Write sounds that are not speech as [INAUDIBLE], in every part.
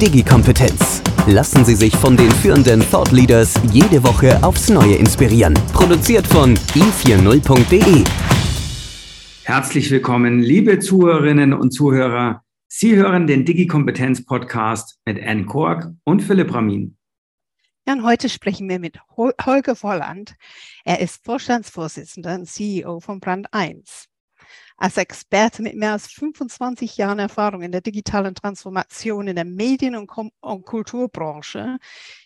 Digi-Kompetenz. Lassen Sie sich von den führenden Thought Leaders jede Woche aufs Neue inspirieren. Produziert von i40.de. Herzlich willkommen, liebe Zuhörerinnen und Zuhörer. Sie hören den Digi-Kompetenz-Podcast mit Anne Kork und Philipp Ramin. Ja, und heute sprechen wir mit Holger Volland. Er ist Vorstandsvorsitzender und CEO von Brand 1. Als Experte mit mehr als 25 Jahren Erfahrung in der digitalen Transformation in der Medien- und, und Kulturbranche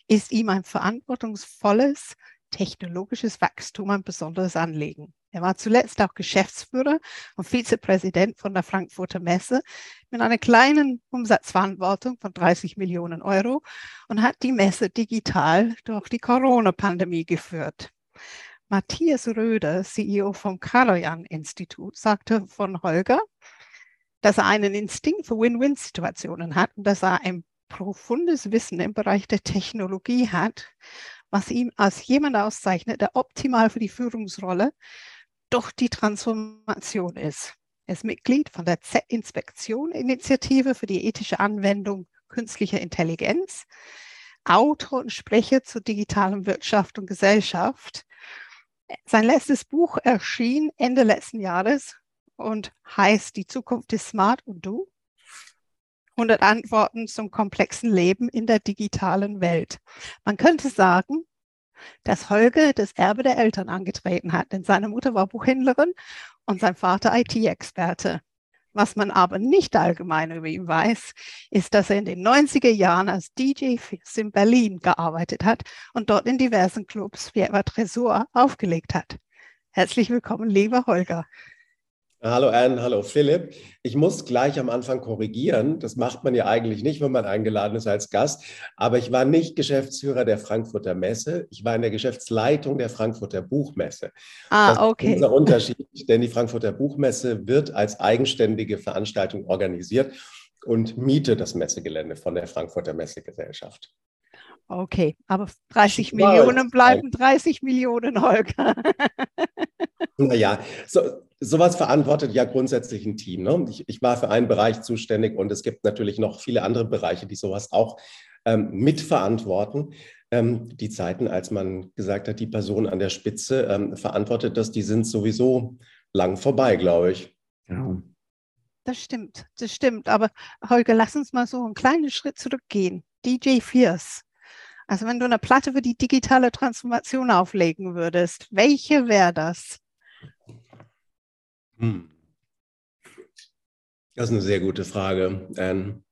ist ihm ein verantwortungsvolles technologisches Wachstum ein besonderes Anliegen. Er war zuletzt auch Geschäftsführer und Vizepräsident von der Frankfurter Messe mit einer kleinen Umsatzverantwortung von 30 Millionen Euro und hat die Messe digital durch die Corona-Pandemie geführt. Matthias Röder, CEO vom Kaloyan-Institut, sagte von Holger, dass er einen Instinkt für Win-Win-Situationen hat und dass er ein profundes Wissen im Bereich der Technologie hat, was ihn als jemand auszeichnet, der optimal für die Führungsrolle durch die Transformation ist. Er ist Mitglied von der Z-Inspektion-Initiative für die ethische Anwendung künstlicher Intelligenz, Autor und Sprecher zur digitalen Wirtschaft und Gesellschaft sein letztes Buch erschien Ende letzten Jahres und heißt Die Zukunft ist smart und du. 100 Antworten zum komplexen Leben in der digitalen Welt. Man könnte sagen, dass Holger das Erbe der Eltern angetreten hat, denn seine Mutter war Buchhändlerin und sein Vater IT-Experte. Was man aber nicht allgemein über ihn weiß, ist, dass er in den 90er Jahren als DJ in Berlin gearbeitet hat und dort in diversen Clubs wie etwa Tresor aufgelegt hat. Herzlich willkommen, lieber Holger. Hallo Anne, hallo Philipp. Ich muss gleich am Anfang korrigieren. Das macht man ja eigentlich nicht, wenn man eingeladen ist als Gast. Aber ich war nicht Geschäftsführer der Frankfurter Messe. Ich war in der Geschäftsleitung der Frankfurter Buchmesse. Ah, das okay. ist unser Unterschied, denn die Frankfurter Buchmesse wird als eigenständige Veranstaltung organisiert und mietet das Messegelände von der Frankfurter Messegesellschaft. Okay, aber 30 Millionen bleiben 30 Millionen, Holger. [LAUGHS] Naja, so, sowas verantwortet ja grundsätzlich ein Team. Ne? Ich, ich, war für einen Bereich zuständig und es gibt natürlich noch viele andere Bereiche, die sowas auch ähm, mitverantworten. Ähm, die Zeiten, als man gesagt hat, die Person an der Spitze ähm, verantwortet das, die sind sowieso lang vorbei, glaube ich. Ja. Das stimmt, das stimmt. Aber Holger, lass uns mal so einen kleinen Schritt zurückgehen. DJ Fierce. Also wenn du eine Platte für die digitale Transformation auflegen würdest, welche wäre das? Hm. Das ist eine sehr gute Frage. Ähm,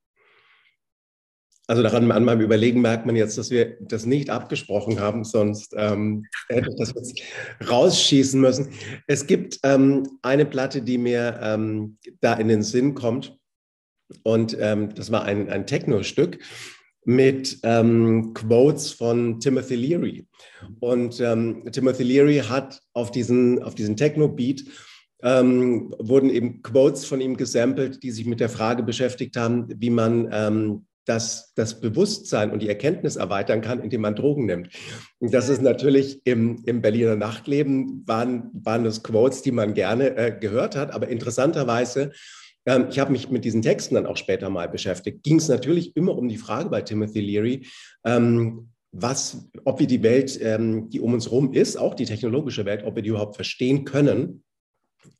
also daran an meinem Überlegen merkt man jetzt, dass wir das nicht abgesprochen haben, sonst ähm, hätte ich das jetzt rausschießen müssen. Es gibt ähm, eine Platte, die mir ähm, da in den Sinn kommt. Und ähm, das war ein, ein Techno-Stück mit ähm, Quotes von Timothy Leary. Und Timothy Leary hat auf diesen, auf diesen Techno-Beat ähm, wurden eben Quotes von ihm gesampelt, die sich mit der Frage beschäftigt haben, wie man ähm, das, das Bewusstsein und die Erkenntnis erweitern kann, indem man Drogen nimmt. Und das ist natürlich im, im Berliner Nachtleben, waren, waren das Quotes, die man gerne äh, gehört hat, aber interessanterweise ähm, ich habe mich mit diesen Texten dann auch später mal beschäftigt. Ging es natürlich immer um die Frage bei Timothy Leary, ähm, was, ob wir die Welt, ähm, die um uns herum ist, auch die technologische Welt, ob wir die überhaupt verstehen können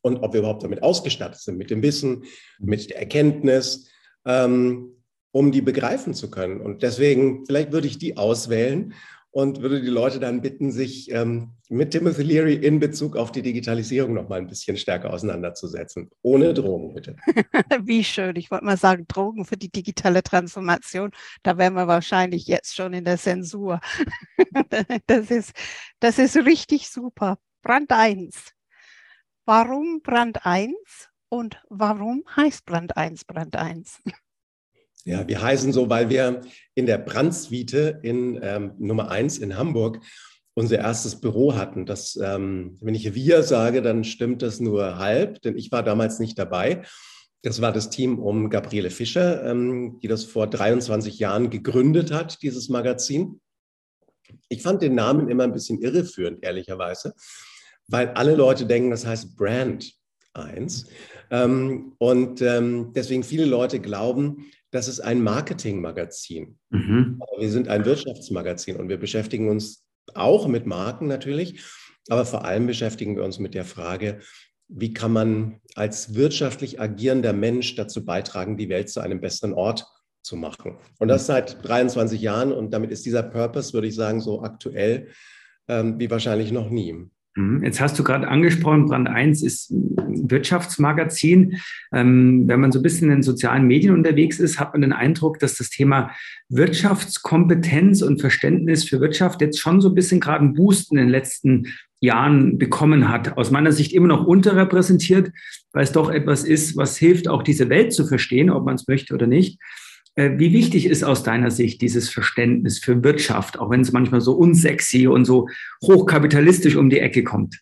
und ob wir überhaupt damit ausgestattet sind, mit dem Wissen, mit der Erkenntnis, ähm, um die begreifen zu können. Und deswegen, vielleicht würde ich die auswählen und würde die Leute dann bitten, sich ähm, mit Timothy Leary in Bezug auf die Digitalisierung noch mal ein bisschen stärker auseinanderzusetzen. Ohne Drogen, bitte. [LAUGHS] Wie schön. Ich wollte mal sagen, Drogen für die digitale Transformation. Da wären wir wahrscheinlich jetzt schon in der Zensur. [LAUGHS] das, ist, das ist richtig super. Brand 1. Warum Brand 1 und warum heißt Brand 1 Brand 1? Ja, wir heißen so, weil wir in der Brandsuite in ähm, Nummer 1 in Hamburg unser erstes Büro hatten. Das, ähm, wenn ich wir sage, dann stimmt das nur halb, denn ich war damals nicht dabei. Das war das Team um Gabriele Fischer, ähm, die das vor 23 Jahren gegründet hat, dieses Magazin. Ich fand den Namen immer ein bisschen irreführend, ehrlicherweise, weil alle Leute denken, das heißt Brand 1. Ähm, und ähm, deswegen viele Leute glauben, das ist ein Marketingmagazin. Mhm. Wir sind ein Wirtschaftsmagazin und wir beschäftigen uns auch mit Marken natürlich, aber vor allem beschäftigen wir uns mit der Frage, wie kann man als wirtschaftlich agierender Mensch dazu beitragen, die Welt zu einem besseren Ort zu machen. Und das seit 23 Jahren und damit ist dieser Purpose, würde ich sagen, so aktuell ähm, wie wahrscheinlich noch nie. Mhm. Jetzt hast du gerade angesprochen, Brand 1 ist ein Wirtschaftsmagazin. Ähm, wenn man so ein bisschen in den sozialen Medien unterwegs ist, hat man den Eindruck, dass das Thema Wirtschaftskompetenz und Verständnis für Wirtschaft jetzt schon so ein bisschen gerade einen Boost in den letzten Jahren bekommen hat. Aus meiner Sicht immer noch unterrepräsentiert, weil es doch etwas ist, was hilft, auch diese Welt zu verstehen, ob man es möchte oder nicht. Äh, wie wichtig ist aus deiner Sicht dieses Verständnis für Wirtschaft, auch wenn es manchmal so unsexy und so hochkapitalistisch um die Ecke kommt?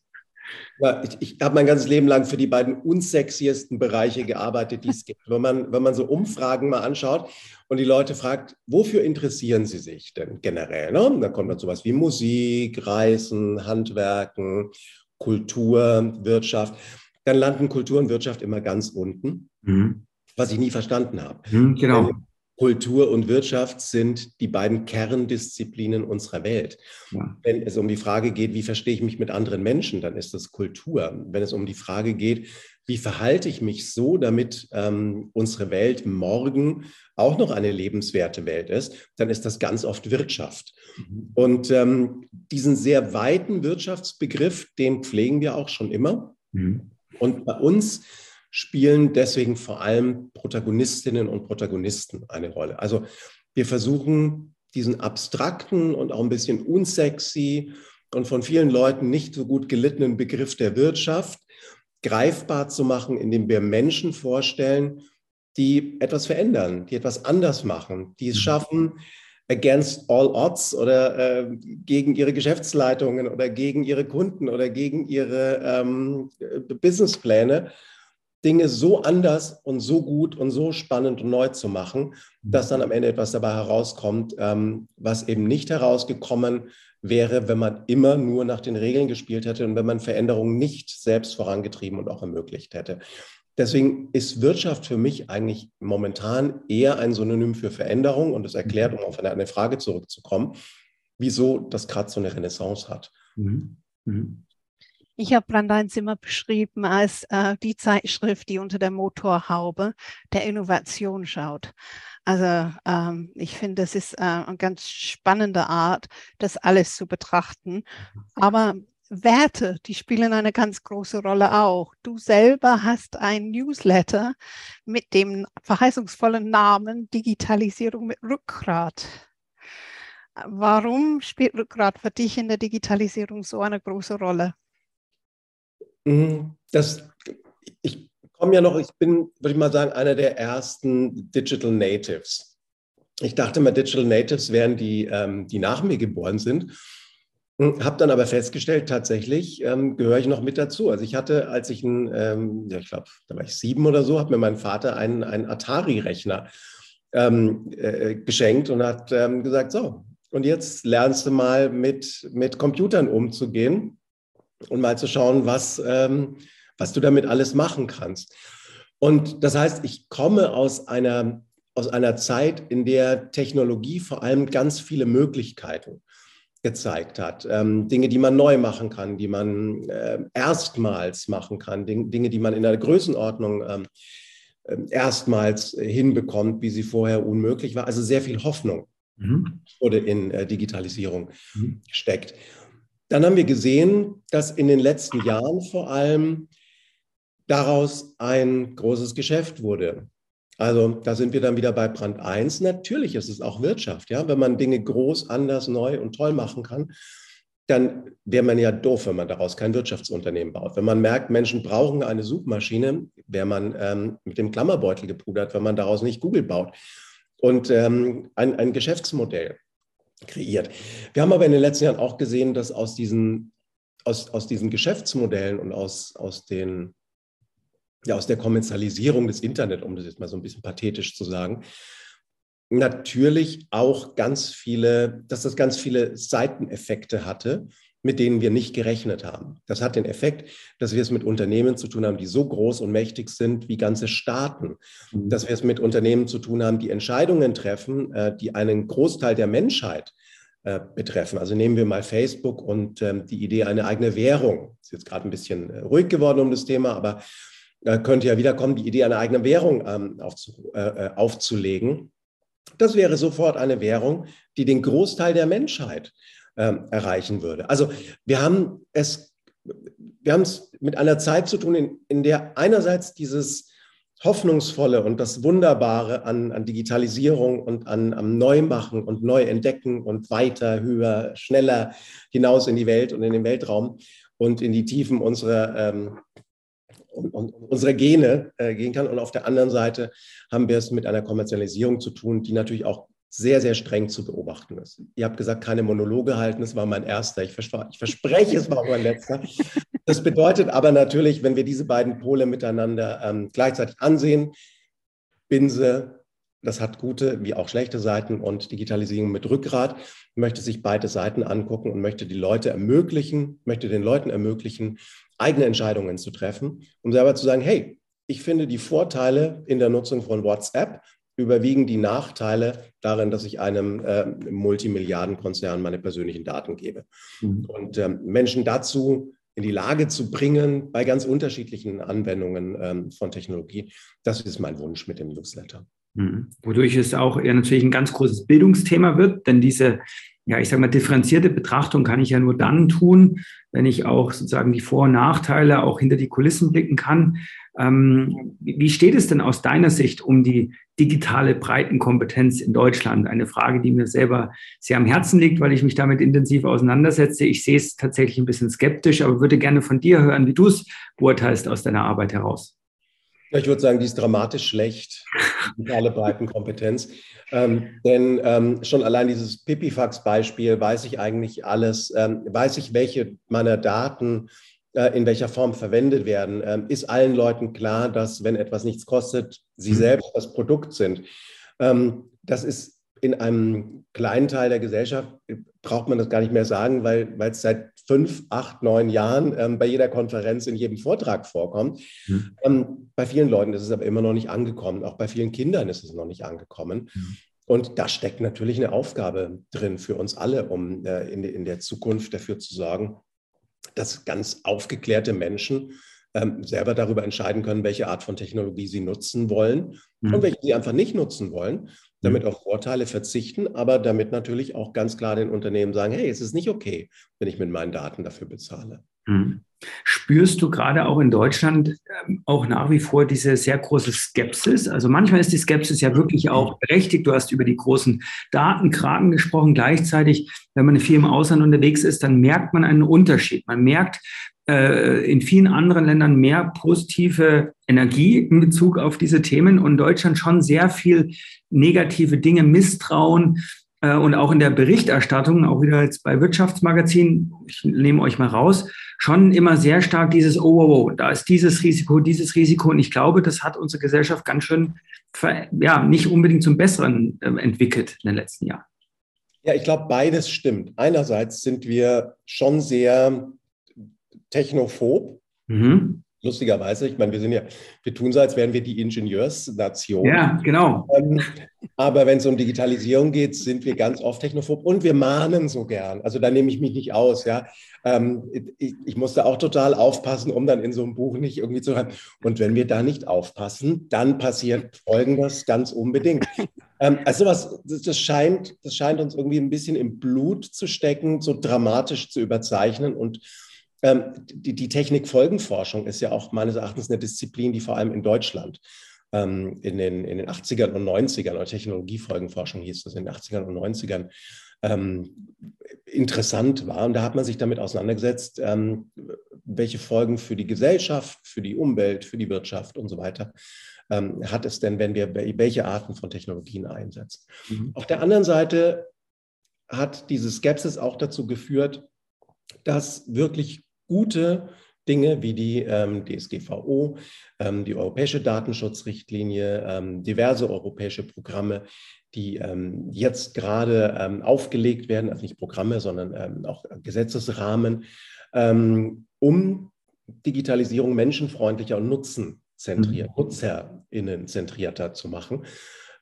Ja, ich, ich habe mein ganzes Leben lang für die beiden unsexiesten Bereiche gearbeitet, die es gibt. Wenn man, wenn man so Umfragen mal anschaut und die Leute fragt, wofür interessieren sie sich denn generell? Ne? Da kommt dann sowas wie Musik, Reisen, Handwerken, Kultur, Wirtschaft. Dann landen Kultur und Wirtschaft immer ganz unten, mhm. was ich nie verstanden habe. Mhm, genau. Kultur und Wirtschaft sind die beiden Kerndisziplinen unserer Welt. Ja. Wenn es um die Frage geht, wie verstehe ich mich mit anderen Menschen, dann ist das Kultur. Wenn es um die Frage geht, wie verhalte ich mich so, damit ähm, unsere Welt morgen auch noch eine lebenswerte Welt ist, dann ist das ganz oft Wirtschaft. Mhm. Und ähm, diesen sehr weiten Wirtschaftsbegriff, den pflegen wir auch schon immer. Mhm. Und bei uns spielen deswegen vor allem Protagonistinnen und Protagonisten eine Rolle. Also wir versuchen diesen abstrakten und auch ein bisschen unsexy und von vielen Leuten nicht so gut gelittenen Begriff der Wirtschaft greifbar zu machen, indem wir Menschen vorstellen, die etwas verändern, die etwas anders machen, die es mhm. schaffen, against all odds oder äh, gegen ihre Geschäftsleitungen oder gegen ihre Kunden oder gegen ihre ähm, Businesspläne Dinge so anders und so gut und so spannend und neu zu machen, dass dann am Ende etwas dabei herauskommt, ähm, was eben nicht herausgekommen wäre, wenn man immer nur nach den Regeln gespielt hätte und wenn man Veränderungen nicht selbst vorangetrieben und auch ermöglicht hätte. Deswegen ist Wirtschaft für mich eigentlich momentan eher ein Synonym für Veränderung und es erklärt, um auf eine, Frage zurückzukommen, wieso das gerade so eine Renaissance hat. Mhm. Mhm. Ich habe Brandein Zimmer beschrieben als äh, die Zeitschrift, die unter der Motorhaube der Innovation schaut. Also ähm, ich finde, das ist äh, eine ganz spannende Art, das alles zu betrachten. Aber Werte, die spielen eine ganz große Rolle auch. Du selber hast ein Newsletter mit dem verheißungsvollen Namen Digitalisierung mit Rückgrat. Warum spielt Rückgrat für dich in der Digitalisierung so eine große Rolle? Mhm. Das, ich komme ja noch, ich bin, würde ich mal sagen, einer der ersten Digital Natives. Ich dachte mal, Digital Natives wären die, ähm, die nach mir geboren sind. Hm, Habe dann aber festgestellt, tatsächlich ähm, gehöre ich noch mit dazu. Also ich hatte, als ich ein, ähm, ja, ich glaube, da war ich sieben oder so, hat mir mein Vater einen, einen Atari-Rechner ähm, äh, geschenkt und hat ähm, gesagt, so, und jetzt lernst du mal mit, mit Computern umzugehen und mal zu schauen, was, ähm, was du damit alles machen kannst. Und das heißt, ich komme aus einer, aus einer Zeit, in der Technologie vor allem ganz viele Möglichkeiten gezeigt hat. Ähm, Dinge, die man neu machen kann, die man äh, erstmals machen kann, Dinge, die man in der Größenordnung ähm, äh, erstmals hinbekommt, wie sie vorher unmöglich war. Also sehr viel Hoffnung mhm. wurde in äh, Digitalisierung mhm. gesteckt. Dann haben wir gesehen, dass in den letzten Jahren vor allem daraus ein großes Geschäft wurde. Also da sind wir dann wieder bei Brand 1. Natürlich ist es auch Wirtschaft. Ja? Wenn man Dinge groß, anders, neu und toll machen kann, dann wäre man ja doof, wenn man daraus kein Wirtschaftsunternehmen baut. Wenn man merkt, Menschen brauchen eine Suchmaschine, wäre man ähm, mit dem Klammerbeutel gepudert, wenn man daraus nicht Google baut. und ähm, ein, ein Geschäftsmodell kreiert. Wir haben aber in den letzten Jahren auch gesehen, dass aus diesen, aus, aus diesen Geschäftsmodellen und aus, aus, den, ja, aus der Kommerzialisierung des Internet, um das jetzt mal so ein bisschen pathetisch zu sagen, natürlich auch ganz viele, dass das ganz viele Seiteneffekte hatte, mit denen wir nicht gerechnet haben. Das hat den Effekt, dass wir es mit Unternehmen zu tun haben, die so groß und mächtig sind wie ganze Staaten. Mhm. Dass wir es mit Unternehmen zu tun haben, die Entscheidungen treffen, äh, die einen Großteil der Menschheit äh, betreffen. Also nehmen wir mal Facebook und ähm, die Idee eine eigene Währung. Ist jetzt gerade ein bisschen äh, ruhig geworden um das Thema, aber könnte ja wiederkommen, die Idee einer eigenen Währung ähm, aufzulegen. Das wäre sofort eine Währung, die den Großteil der Menschheit ähm, erreichen würde. Also wir haben es, wir haben es mit einer Zeit zu tun, in, in der einerseits dieses Hoffnungsvolle und das Wunderbare an, an Digitalisierung und an, am Neumachen und Neuentdecken und weiter, höher, schneller hinaus in die Welt und in den Weltraum und in die Tiefen unserer, ähm, unserer Gene äh, gehen kann. Und auf der anderen Seite haben wir es mit einer Kommerzialisierung zu tun, die natürlich auch sehr, sehr streng zu beobachten ist. Ihr habt gesagt, keine Monologe halten, das war mein erster. Ich, vers ich verspreche, es war mein letzter. Das bedeutet aber natürlich, wenn wir diese beiden Pole miteinander ähm, gleichzeitig ansehen, Binse, das hat gute wie auch schlechte Seiten und Digitalisierung mit Rückgrat, möchte sich beide Seiten angucken und möchte die Leute ermöglichen, möchte den Leuten ermöglichen, eigene Entscheidungen zu treffen, um selber zu sagen, hey, ich finde die Vorteile in der Nutzung von WhatsApp überwiegen die Nachteile darin, dass ich einem äh, Multimilliardenkonzern meine persönlichen Daten gebe. Mhm. Und ähm, Menschen dazu in die Lage zu bringen, bei ganz unterschiedlichen Anwendungen ähm, von Technologie, das ist mein Wunsch mit dem Newsletter. Mhm. Wodurch es auch ja, natürlich ein ganz großes Bildungsthema wird, denn diese ja, ich sage mal, differenzierte Betrachtung kann ich ja nur dann tun, wenn ich auch sozusagen die Vor- und Nachteile auch hinter die Kulissen blicken kann. Ähm, wie steht es denn aus deiner Sicht um die digitale Breitenkompetenz in Deutschland? Eine Frage, die mir selber sehr am Herzen liegt, weil ich mich damit intensiv auseinandersetze. Ich sehe es tatsächlich ein bisschen skeptisch, aber würde gerne von dir hören, wie du es beurteilst aus deiner Arbeit heraus. Ich würde sagen, die ist dramatisch schlecht, digitale Breitenkompetenz. Ähm, denn ähm, schon allein dieses Pipifax-Beispiel weiß ich eigentlich alles, ähm, weiß ich, welche meiner Daten in welcher Form verwendet werden. Ähm, ist allen Leuten klar, dass wenn etwas nichts kostet, sie mhm. selbst das Produkt sind. Ähm, das ist in einem kleinen Teil der Gesellschaft braucht man das gar nicht mehr sagen, weil, weil es seit fünf, acht, neun Jahren ähm, bei jeder Konferenz, in jedem Vortrag vorkommt. Mhm. Bei vielen Leuten ist es aber immer noch nicht angekommen. Auch bei vielen Kindern ist es noch nicht angekommen. Mhm. Und da steckt natürlich eine Aufgabe drin für uns alle, um äh, in, in der Zukunft dafür zu sorgen, dass ganz aufgeklärte Menschen ähm, selber darüber entscheiden können, welche Art von Technologie sie nutzen wollen mhm. und welche sie einfach nicht nutzen wollen, damit mhm. auf Vorteile verzichten, aber damit natürlich auch ganz klar den Unternehmen sagen, hey, es ist nicht okay, wenn ich mit meinen Daten dafür bezahle. Mhm. Spürst du gerade auch in Deutschland ähm, auch nach wie vor diese sehr große Skepsis? Also manchmal ist die Skepsis ja wirklich auch berechtigt. Du hast über die großen Datenkragen gesprochen. Gleichzeitig, wenn man viel im Ausland unterwegs ist, dann merkt man einen Unterschied. Man merkt äh, in vielen anderen Ländern mehr positive Energie in Bezug auf diese Themen und Deutschland schon sehr viel negative Dinge, Misstrauen, äh, und auch in der Berichterstattung, auch wieder jetzt bei Wirtschaftsmagazinen, ich nehme euch mal raus, schon immer sehr stark dieses, oh, oh, oh, da ist dieses Risiko, dieses Risiko. Und ich glaube, das hat unsere Gesellschaft ganz schön, ja, nicht unbedingt zum Besseren äh, entwickelt in den letzten Jahren. Ja, ich glaube, beides stimmt. Einerseits sind wir schon sehr technophob. Mhm lustigerweise, ich meine, wir sind ja, wir tun so, als wären wir die Ingenieursnation. Ja, genau. Ähm, aber wenn es um Digitalisierung geht, sind wir ganz oft technophob und wir mahnen so gern. Also da nehme ich mich nicht aus, ja. Ähm, ich, ich musste auch total aufpassen, um dann in so einem Buch nicht irgendwie zu haben. Und wenn wir da nicht aufpassen, dann passiert Folgendes ganz unbedingt. Ähm, also was, das, das, scheint, das scheint uns irgendwie ein bisschen im Blut zu stecken, so dramatisch zu überzeichnen und die, die Technikfolgenforschung ist ja auch meines Erachtens eine Disziplin, die vor allem in Deutschland ähm, in, den, in den 80ern und 90ern, oder Technologiefolgenforschung hieß das in den 80ern und 90ern, ähm, interessant war. Und da hat man sich damit auseinandergesetzt, ähm, welche Folgen für die Gesellschaft, für die Umwelt, für die Wirtschaft und so weiter ähm, hat es denn, wenn wir welche Arten von Technologien einsetzen. Mhm. Auf der anderen Seite hat diese Skepsis auch dazu geführt, dass wirklich gute Dinge wie die ähm, DSGVO, ähm, die Europäische Datenschutzrichtlinie, ähm, diverse europäische Programme, die ähm, jetzt gerade ähm, aufgelegt werden, also nicht Programme, sondern ähm, auch Gesetzesrahmen, um Digitalisierung menschenfreundlicher und nutzenzentriert, mhm. nutzerinnenzentrierter zu machen.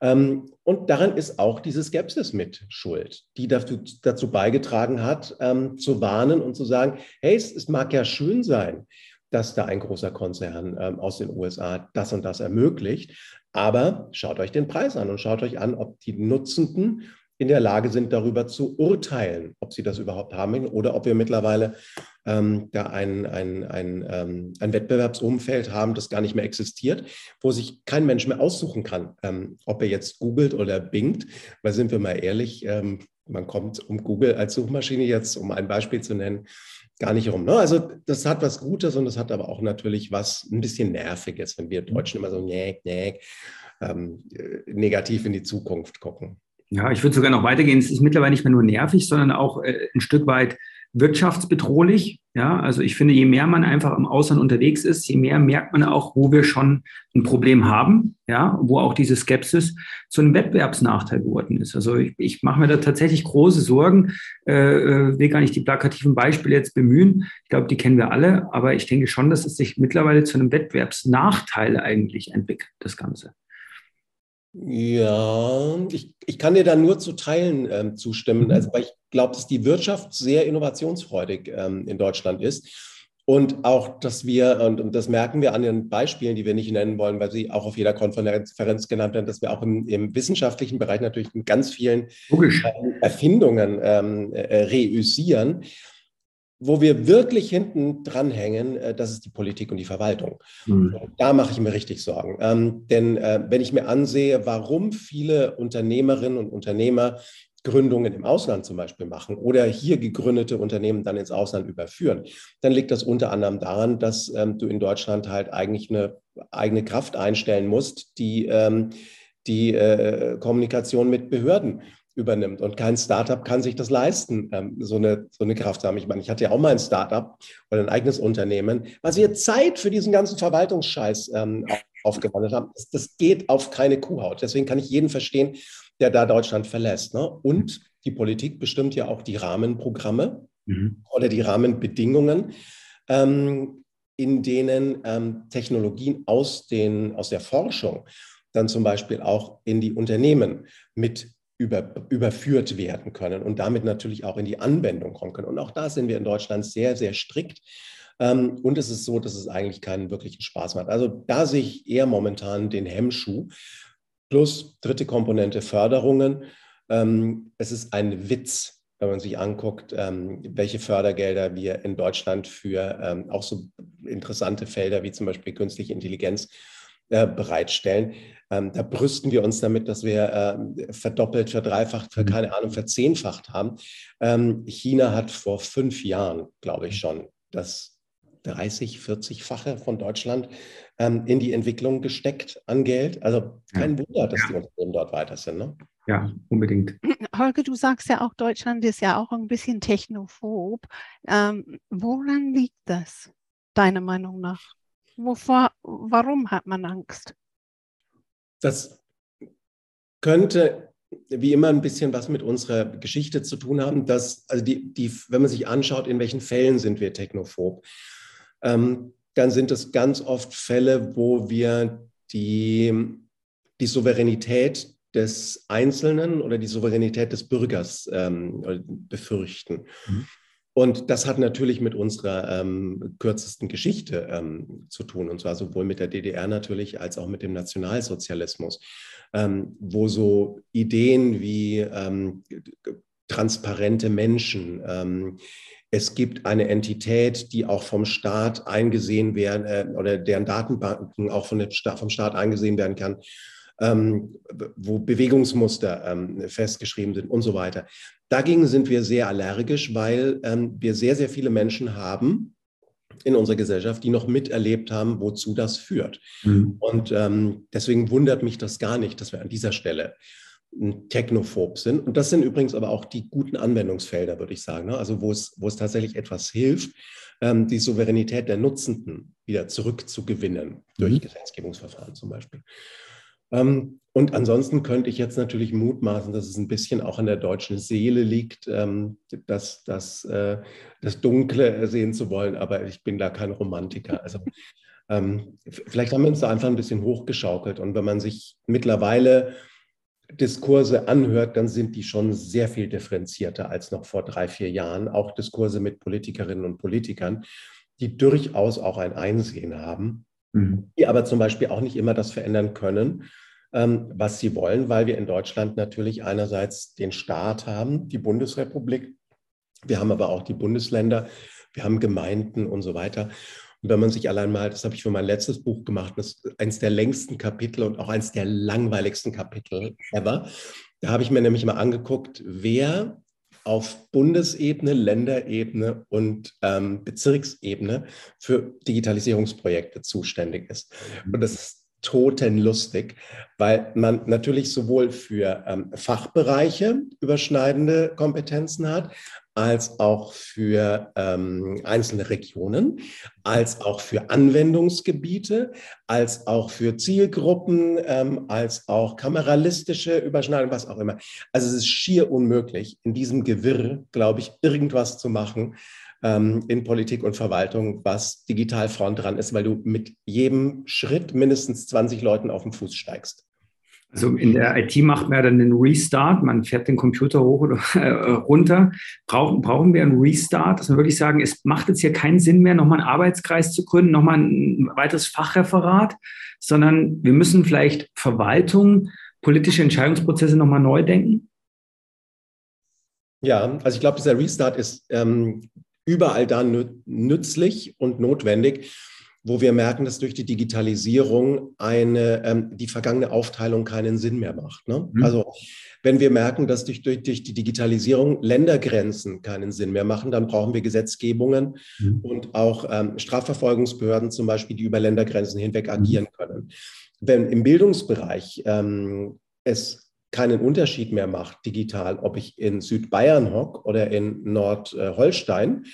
Ähm, und daran ist auch diese Skepsis mit schuld, die dazu, dazu beigetragen hat, ähm, zu warnen und zu sagen, hey, es, es, mag ja schön sein, dass da ein großer Konzern ähm, aus den USA das und das ermöglicht, aber schaut euch den Preis an und schaut euch an, ob die Nutzenden in der Lage sind, darüber zu urteilen, ob sie das überhaupt haben oder ob wir mittlerweile ähm, da ein, ein, ein, ähm, ein Wettbewerbsumfeld haben, das gar nicht mehr existiert, wo sich kein Mensch mehr aussuchen kann, ähm, ob er jetzt googelt oder bingt. Weil sind wir mal ehrlich, ähm, man kommt um Google als Suchmaschine jetzt, um ein Beispiel zu nennen, gar nicht rum. Ne? Also das hat was Gutes und das hat aber auch natürlich was ein bisschen Nerviges, wenn wir Deutschen immer so näg, näg, ähm, äh, negativ in die Zukunft gucken. Ja, ich würde sogar noch weitergehen. Es ist mittlerweile nicht mehr nur nervig, sondern auch äh, ein Stück weit wirtschaftsbedrohlich. Ja, also ich finde, je mehr man einfach im Ausland unterwegs ist, je mehr merkt man auch, wo wir schon ein Problem haben, ja, wo auch diese Skepsis zu einem Wettbewerbsnachteil geworden ist. Also ich, ich mache mir da tatsächlich große Sorgen, äh, äh, will gar nicht die plakativen Beispiele jetzt bemühen. Ich glaube, die kennen wir alle, aber ich denke schon, dass es sich mittlerweile zu einem Wettbewerbsnachteil eigentlich entwickelt, das Ganze. Ja, ich, ich kann dir da nur zu Teilen ähm, zustimmen, mhm. also, weil ich glaube, dass die Wirtschaft sehr innovationsfreudig ähm, in Deutschland ist. Und auch, dass wir, und, und, das merken wir an den Beispielen, die wir nicht nennen wollen, weil sie auch auf jeder Konferenz genannt werden, dass wir auch im, im wissenschaftlichen Bereich natürlich mit ganz vielen ähm, Erfindungen ähm, äh, reüssieren. Wo wir wirklich hinten dranhängen, äh, das ist die Politik und die Verwaltung. Mhm. Da mache ich mir richtig Sorgen. Ähm, denn äh, wenn ich mir ansehe, warum viele Unternehmerinnen und Unternehmer Gründungen im Ausland zum Beispiel machen oder hier gegründete Unternehmen dann ins Ausland überführen, dann liegt das unter anderem daran, dass ähm, du in Deutschland halt eigentlich eine eigene Kraft einstellen musst, die ähm, die äh, Kommunikation mit Behörden übernimmt. Und kein Startup kann sich das leisten, ähm, so, eine, so eine Kraft zu haben. Ich meine, ich hatte ja auch mal ein Startup oder ein eigenes Unternehmen, weil sie jetzt Zeit für diesen ganzen Verwaltungsscheiß ähm, aufgewandelt haben. Das, das, geht auf keine Kuhhaut. Deswegen kann ich jeden verstehen, der da Deutschland verlässt. Ne? Und die Politik bestimmt ja auch die Rahmenprogramme mhm. oder die Rahmenbedingungen. Ähm, in denen ähm, Technologien aus, den, aus der Forschung dann zum Beispiel auch in die Unternehmen mit über, überführt werden können und damit natürlich auch in die Anwendung kommen können. Und auch da sind wir in Deutschland sehr, sehr strikt. Ähm, und es ist so, dass es eigentlich keinen wirklichen Spaß macht. Also da sehe ich eher momentan den Hemmschuh. Plus dritte Komponente Förderungen. Ähm, es ist ein Witz, wenn man sich anguckt, ähm, welche Fördergelder wir in Deutschland für auch so interessante Felder wie zum Beispiel künstliche Intelligenz äh, bereitstellen. Ähm, da brüsten wir uns damit, dass wir äh, verdoppelt, verdreifacht, für mhm. keine Ahnung, verzehnfacht haben. Ähm, China hat vor fünf Jahren, glaube ich schon, das 30, 40-fache von Deutschland ähm, in die Entwicklung gesteckt an Geld. Also kein ja. Wunder, dass die Unternehmen dort weiter sind. Ne? Ja, unbedingt. [CLEARS THROAT] Holger, du sagst ja auch, Deutschland ist ja auch ein bisschen technophob. Ähm, woran liegt das, deiner Meinung nach? Wovor, warum hat man Angst? Das könnte wie immer ein bisschen was mit unserer Geschichte zu tun haben, dass, also die, die, wenn man sich anschaut, in welchen Fällen sind wir technophob, ähm, dann sind es ganz oft Fälle, wo wir die, die Souveränität des Einzelnen oder die Souveränität des Bürgers ähm, befürchten. Mhm. Und das hat natürlich mit unserer ähm, kürzesten Geschichte ähm, zu tun, und zwar sowohl mit der DDR natürlich als auch mit dem Nationalsozialismus, ähm, wo so Ideen wie ähm, transparente Menschen, ähm, es gibt eine Entität, die auch vom Staat eingesehen werden äh, oder deren Datenbanken auch von Staat, vom Staat eingesehen werden kann, ähm, wo Bewegungsmuster ähm, festgeschrieben sind und so weiter. Dagegen sind wir sehr allergisch, weil ähm, wir sehr, sehr viele Menschen haben, in unserer Gesellschaft, die noch miterlebt haben, wozu das führt. Mhm. Und ähm, deswegen wundert mich das gar nicht, dass wir an dieser Stelle technophob sind. Und das sind übrigens aber auch die guten Anwendungsfelder, würde ich sagen. Ne? Also wo es, wo es tatsächlich etwas hilft, ähm, die Souveränität der Nutzenden wieder zurückzugewinnen, durch mhm. Gesetzgebungsverfahren zum Beispiel. Ähm, und ansonsten könnte ich jetzt natürlich mutmaßen, dass es ein bisschen auch an der deutschen Seele liegt, ähm, das, das, äh, das Dunkle sehen zu wollen, aber ich bin da kein Romantiker. [LAUGHS] Also ähm, vielleicht haben wir uns da einfach ein bisschen hochgeschaukelt. Und wenn man sich mittlerweile Diskurse anhört, dann sind die schon sehr viel differenzierter als noch vor drei, vier Jahren. Auch Diskurse mit Politikerinnen und Politikern, die durchaus auch ein Einsehen haben, mhm. die aber zum Beispiel auch nicht immer das verändern können, ähm, was sie wollen, weil wir in Deutschland natürlich einerseits den Staat haben, die Bundesrepublik, wir haben aber auch die Bundesländer, wir haben Gemeinden und so weiter. Und wenn man sich allein mal, das habe ich für mein letztes Buch gemacht, das ist eines der längsten Kapitel und auch eines der langweiligsten Kapitel ever. Da habe ich mir nämlich mal angeguckt, wer auf Bundesebene, Länderebene und ähm, Bezirksebene für Digitalisierungsprojekte zuständig ist. Und das ist totenlustig, weil man natürlich sowohl für ähm, Fachbereiche überschneidende Kompetenzen hat, als auch für ähm, einzelne Regionen, als auch für Anwendungsgebiete, als auch für Zielgruppen, ähm, als auch kameralistische Überschneidungen, was auch immer. Also es ist schier unmöglich, in diesem Gewirr, glaube ich, irgendwas zu machen ähm, in Politik und Verwaltung, was digital vorn dran ist, weil du mit jedem Schritt mindestens 20 Leuten auf den Fuß steigst. Also in der IT macht man ja dann den Restart, man fährt den Computer hoch oder [LAUGHS] äh, runter. Brauchen, brauchen wir einen Restart, dass wir wirklich sagen, es macht jetzt hier keinen Sinn mehr, nochmal einen Arbeitskreis zu gründen, nochmal ein weiteres Fachreferat, sondern wir müssen vielleicht Verwaltung, politische Entscheidungsprozesse nochmal neu denken? Ja, also ich glaube, dieser Restart ist ähm, überall da nützlich und notwendig wo wir merken, dass durch die Digitalisierung eine, ähm, die vergangene Aufteilung keinen Sinn mehr macht. Ne? Mhm. Also wenn wir merken, dass durch, durch, durch die Digitalisierung Ländergrenzen keinen Sinn mehr machen, dann brauchen wir Gesetzgebungen mhm. und auch ähm, Strafverfolgungsbehörden zum Beispiel, die über Ländergrenzen hinweg agieren mhm. können. Wenn im Bildungsbereich ähm, es keinen Unterschied mehr macht, digital, ob ich in Südbayern hocke oder in Nordholstein, ähm,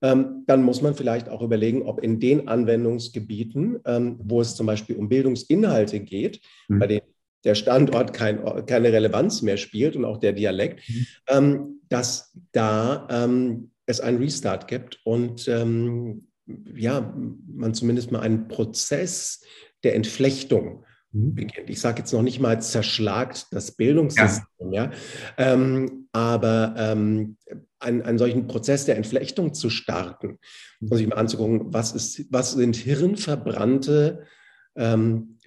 dann muss man vielleicht auch überlegen, ob in den Anwendungsgebieten, ähm, wo es zum Beispiel um Bildungsinhalte geht, mhm. bei denen der Standort kein, keine Relevanz mehr spielt und auch der Dialekt, mhm. ähm, dass da ähm, es einen Restart gibt und ähm, ja, man zumindest mal einen Prozess der Entflechtung. Beginnt. Ich sage jetzt noch nicht mal zerschlagt das Bildungssystem, ja, ja ähm, aber ähm, einen, einen solchen Prozess der Entflechtung zu starten und sich mal anzugucken, was, ist, was sind hirnverbrannte ähm,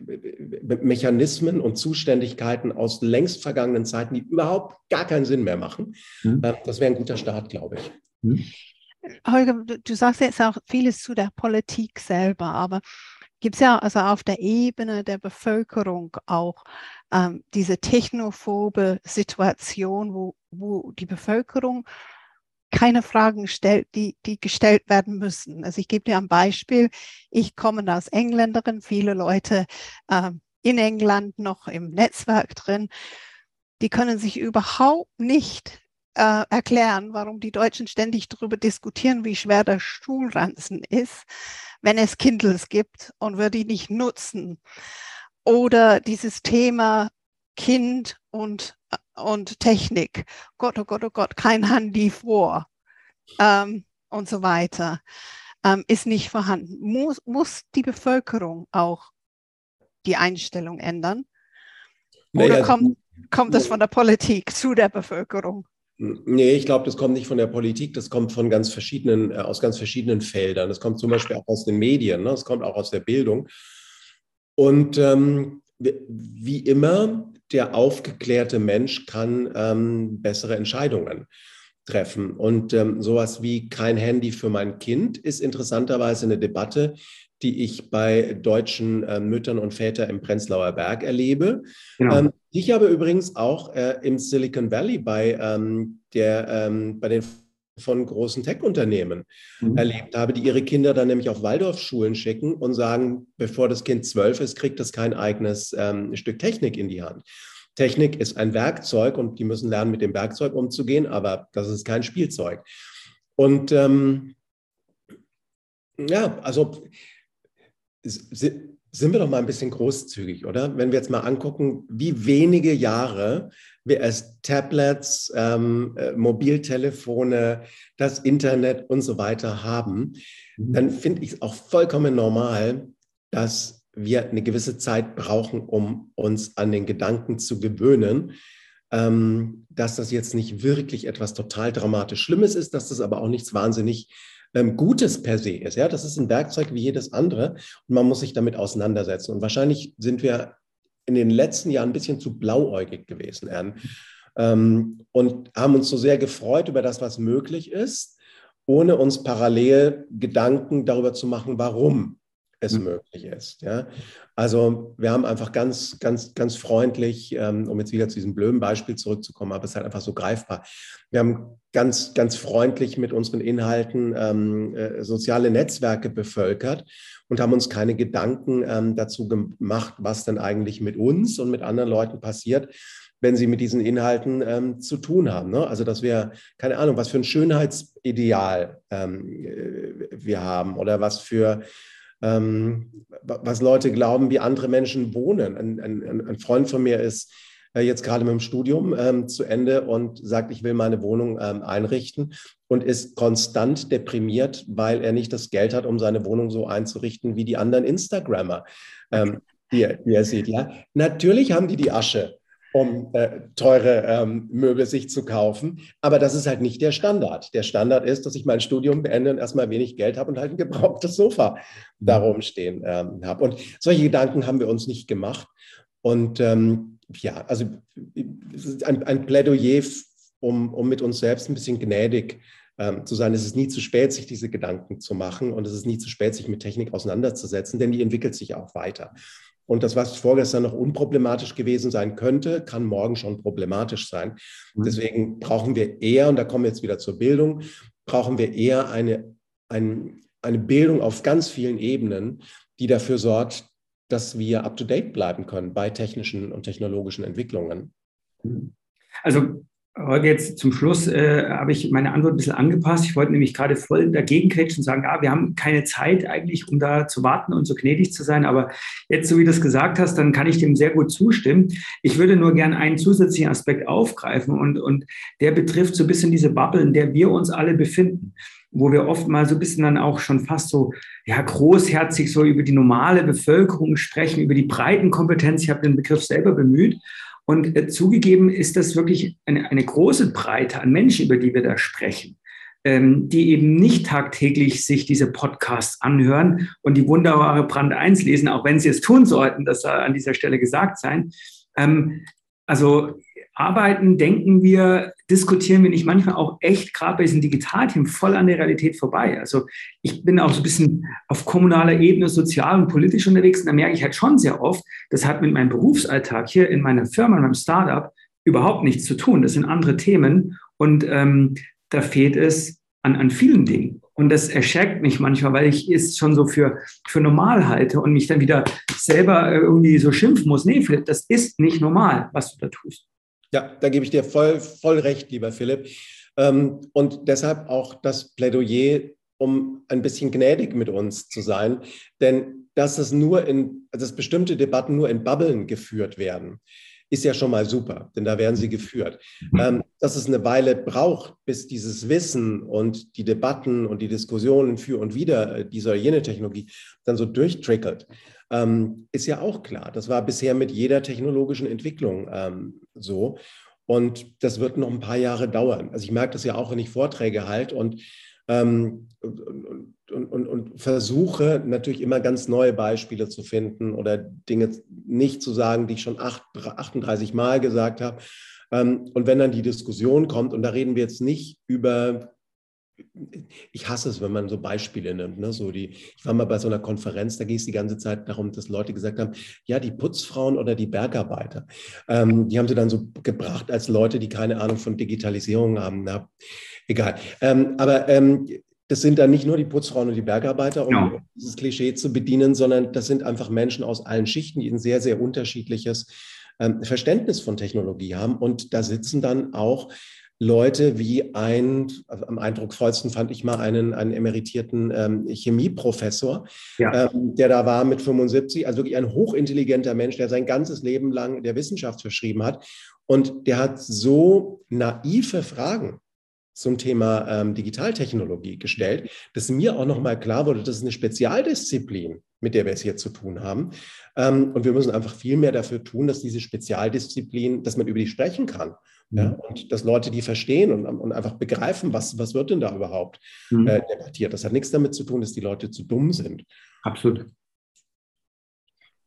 Mechanismen und Zuständigkeiten aus längst vergangenen Zeiten, die überhaupt gar keinen Sinn mehr machen. Mhm. Äh, das wäre ein guter Start, glaube ich. Mhm. Holger, du sagst jetzt auch vieles zu der Politik selber, aber gibt es ja also auf der Ebene der Bevölkerung auch ähm, diese technophobe Situation, wo, wo die Bevölkerung keine Fragen stellt, die, die gestellt werden müssen. Also ich gebe dir ein Beispiel. Ich komme als Engländerin, viele Leute äh, in England noch im Netzwerk drin, die können sich überhaupt nicht äh, erklären, warum die Deutschen ständig darüber diskutieren, wie schwer der Schulranzen ist, wenn es Kindles gibt und wir die nicht nutzen. Oder dieses Thema Kind und und Technik. Gott, oh Gott, oh Gott, kein Handy vor ähm, und so weiter, ähm, ist nicht vorhanden. Muss, muss die Bevölkerung auch die Einstellung ändern? Oder naja, kommt, kommt das von der Politik zu der Bevölkerung? Nee, ich glaube, das kommt nicht von der Politik, das kommt von ganz verschiedenen, äh, aus ganz verschiedenen Feldern. Das kommt zum Beispiel auch aus den Medien, ne? das kommt auch aus der Bildung. Und ähm, wie immer der aufgeklärte Mensch kann ähm, bessere Entscheidungen treffen. Und ähm, sowas wie kein Handy für mein Kind ist interessanterweise eine Debatte, die ich bei deutschen äh, Müttern und Vätern im Prenzlauer Berg erlebe. Genau. Ähm, ich aber übrigens auch äh, im Silicon Valley bei, ähm, der, ähm, bei den von großen Tech-Unternehmen mhm. erlebt habe, die ihre Kinder dann nämlich auf Waldorfschulen schicken und sagen, bevor das Kind zwölf ist, kriegt es kein eigenes ähm, Stück Technik in die Hand. Technik ist ein Werkzeug und die müssen lernen, mit dem Werkzeug umzugehen, aber das ist kein Spielzeug. Und ähm, ja, also sind wir doch mal ein bisschen großzügig, oder? Wenn wir jetzt mal angucken, wie wenige Jahre wir erst Tablets, ähm, äh, Mobiltelefone, das Internet und so weiter haben, mhm. dann finde ich es auch vollkommen normal, dass wir eine gewisse Zeit brauchen, um uns an den Gedanken zu gewöhnen, ähm, dass das jetzt nicht wirklich etwas total dramatisch Schlimmes ist, dass das aber auch nichts wahnsinnig ähm, Gutes per se ist. Ja, das ist ein Werkzeug wie jedes andere und man muss sich damit auseinandersetzen. Und wahrscheinlich sind wir in den letzten Jahren ein bisschen zu blauäugig gewesen, Ern, ähm, und haben uns so sehr gefreut über das, was möglich ist, ohne uns parallel Gedanken darüber zu machen, warum es mhm. möglich ist. Ja? Also wir haben einfach ganz, ganz, ganz freundlich, ähm, um jetzt wieder zu diesem blöden Beispiel zurückzukommen, aber es ist halt einfach so greifbar. Wir haben ganz, ganz freundlich mit unseren Inhalten ähm, äh, soziale Netzwerke bevölkert und haben uns keine Gedanken ähm, dazu gemacht, was denn eigentlich mit uns und mit anderen Leuten passiert, wenn sie mit diesen Inhalten ähm, zu tun haben. Ne? Also, dass wir, keine Ahnung, was für ein Schönheitsideal ähm, äh, wir haben oder was für ähm, was Leute glauben, wie andere Menschen wohnen. Ein, ein, ein Freund von mir ist äh, jetzt gerade mit dem Studium ähm, zu Ende und sagt, ich will meine Wohnung ähm, einrichten und ist konstant deprimiert, weil er nicht das Geld hat, um seine Wohnung so einzurichten wie die anderen Instagrammer, ähm, die, die er sieht. Ja? Natürlich haben die die Asche um äh, teure ähm, Möbel sich zu kaufen. Aber das ist halt nicht der Standard. Der Standard ist, dass ich mein Studium beende und erstmal wenig Geld habe und halt ein gebrauchtes Sofa darum stehen ähm, habe. Und solche Gedanken haben wir uns nicht gemacht. Und ähm, ja, also ein, ein Plädoyer, um, um mit uns selbst ein bisschen gnädig ähm, zu sein. Es ist nie zu spät, sich diese Gedanken zu machen und es ist nie zu spät, sich mit Technik auseinanderzusetzen, denn die entwickelt sich auch weiter. Und das, was vorgestern noch unproblematisch gewesen sein könnte, kann morgen schon problematisch sein. Mhm. Deswegen brauchen wir eher, und da kommen wir jetzt wieder zur Bildung, brauchen wir eher eine, ein, eine Bildung auf ganz vielen Ebenen, die dafür sorgt, dass wir up-to-date bleiben können bei technischen und technologischen Entwicklungen. Also Heute jetzt zum Schluss äh, habe ich meine Antwort ein bisschen angepasst. Ich wollte nämlich gerade voll dagegen kretschen und sagen, ah, wir haben keine Zeit eigentlich, um da zu warten und so gnädig zu sein. Aber jetzt, so wie du das gesagt hast, dann kann ich dem sehr gut zustimmen. Ich würde nur gerne einen zusätzlichen Aspekt aufgreifen und, und der betrifft so ein bisschen diese Bubble, in der wir uns alle befinden wo wir oft mal so ein bisschen dann auch schon fast so ja großherzig so über die normale Bevölkerung sprechen, über die Breitenkompetenz. Ich habe den Begriff selber bemüht. Und äh, zugegeben ist das wirklich eine, eine große Breite an Menschen, über die wir da sprechen ähm, die eben nicht tagtäglich sich diese Podcasts anhören und die wunderbare Brand 1 lesen, auch wenn sie es tun sollten, das soll an dieser Stelle gesagt sein. Ähm, also arbeiten, denken wir, diskutieren wir nicht manchmal auch echt gerade bei diesen Digitalthemen voll an der Realität vorbei. Also ich bin auch so ein bisschen auf kommunaler Ebene sozial und politisch unterwegs und da merke ich halt schon sehr oft, das hat mit meinem Berufsalltag hier in meiner Firma, in meinem Startup überhaupt nichts zu tun. Das sind andere Themen und ähm, da fehlt es an, an vielen Dingen. Und das erschreckt mich manchmal, weil ich es schon so für, für normal halte und mich dann wieder selber irgendwie so schimpfen muss. Nee, Philipp, das ist nicht normal, was du da tust. Ja, da gebe ich dir voll, voll recht, lieber Philipp. Ähm, und deshalb auch das Plädoyer, um ein bisschen gnädig mit uns zu sein. Denn dass es nur in, dass bestimmte Debatten nur in Bubblen geführt werden, ist ja schon mal super, denn da werden sie geführt. Mhm. Ähm, dass es eine Weile braucht, bis dieses Wissen und die Debatten und die Diskussionen für und wider äh, dieser jene Technologie dann so durchtrickelt, ähm, ist ja auch klar. Das war bisher mit jeder technologischen Entwicklung ähm, so. Und das wird noch ein paar Jahre dauern. Also ich merke das ja auch, wenn ich Vorträge halte und, ähm, und, und, und, versuche natürlich immer ganz neue Beispiele zu finden oder Dinge nicht zu sagen, die ich schon acht, 38 Mal gesagt habe. Ähm, und wenn dann die Diskussion kommt, und da reden wir jetzt nicht über ich hasse es, wenn man so Beispiele nimmt. Ne? So die, ich war mal bei so einer Konferenz, da ging es die ganze Zeit darum, dass Leute gesagt haben, ja, die Putzfrauen oder die Bergarbeiter, ähm, die haben sie dann so gebracht als Leute, die keine Ahnung von Digitalisierung haben. Na, egal. Ähm, aber ähm, das sind dann nicht nur die Putzfrauen und die Bergarbeiter, um ja. dieses Klischee zu bedienen, sondern das sind einfach Menschen aus allen Schichten, die ein sehr, sehr unterschiedliches ähm, Verständnis von Technologie haben. Und da sitzen dann auch Leute wie ein, also am eindrucksvollsten fand ich mal einen, einen emeritierten ähm, Chemieprofessor, ja. ähm, der da war mit 75, also wirklich ein hochintelligenter Mensch, der sein ganzes Leben lang der Wissenschaft verschrieben hat. Und der hat so naive Fragen zum Thema ähm, Digitaltechnologie gestellt, dass mir auch nochmal klar wurde, das ist eine Spezialdisziplin, mit der wir es hier zu tun haben. Ähm, und wir müssen einfach viel mehr dafür tun, dass diese Spezialdisziplin, dass man über die sprechen kann ja, mhm. und dass Leute die verstehen und, und einfach begreifen, was, was wird denn da überhaupt mhm. äh, debattiert. Das hat nichts damit zu tun, dass die Leute zu dumm sind. Absolut.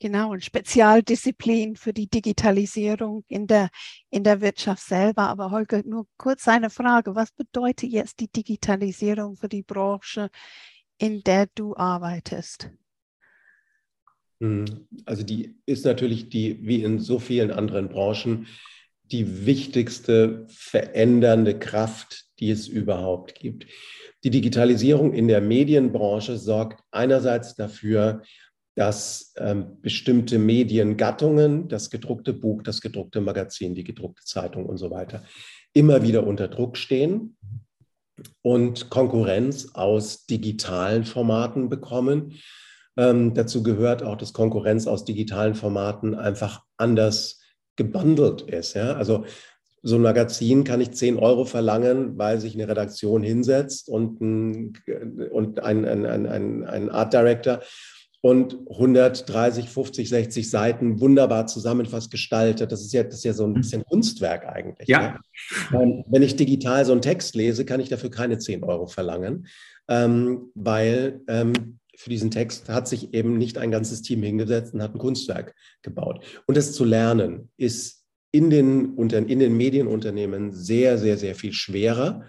Genau, und Spezialdisziplin für die Digitalisierung in der, in der Wirtschaft selber. Aber Holger, nur kurz eine Frage. Was bedeutet jetzt die Digitalisierung für die Branche, in der du arbeitest? Hm, also die ist natürlich die, wie in so vielen anderen Branchen, die wichtigste verändernde Kraft, die es überhaupt gibt. Die Digitalisierung in der Medienbranche sorgt einerseits dafür, dass ähm, bestimmte Mediengattungen, das gedruckte Buch, das gedruckte Magazin, die gedruckte Zeitung und so weiter, immer wieder unter Druck stehen und Konkurrenz aus digitalen Formaten bekommen. Ähm, dazu gehört auch, dass Konkurrenz aus digitalen Formaten einfach anders gebundelt ist. Ja? Also so ein Magazin kann ich 10 Euro verlangen, weil sich eine Redaktion hinsetzt und ein, und ein, ein, ein, ein Art Director und 130, 50, 60 Seiten wunderbar zusammenfasst gestaltet. Das ist ja, das ist ja so ein bisschen Kunstwerk eigentlich. Ja. ja. Ähm, wenn ich digital so einen Text lese, kann ich dafür keine 10 Euro verlangen, ähm, weil ähm, für diesen Text hat sich eben nicht ein ganzes Team hingesetzt und hat ein Kunstwerk gebaut. Und das zu lernen ist in den, in den Medienunternehmen sehr, sehr, sehr viel schwerer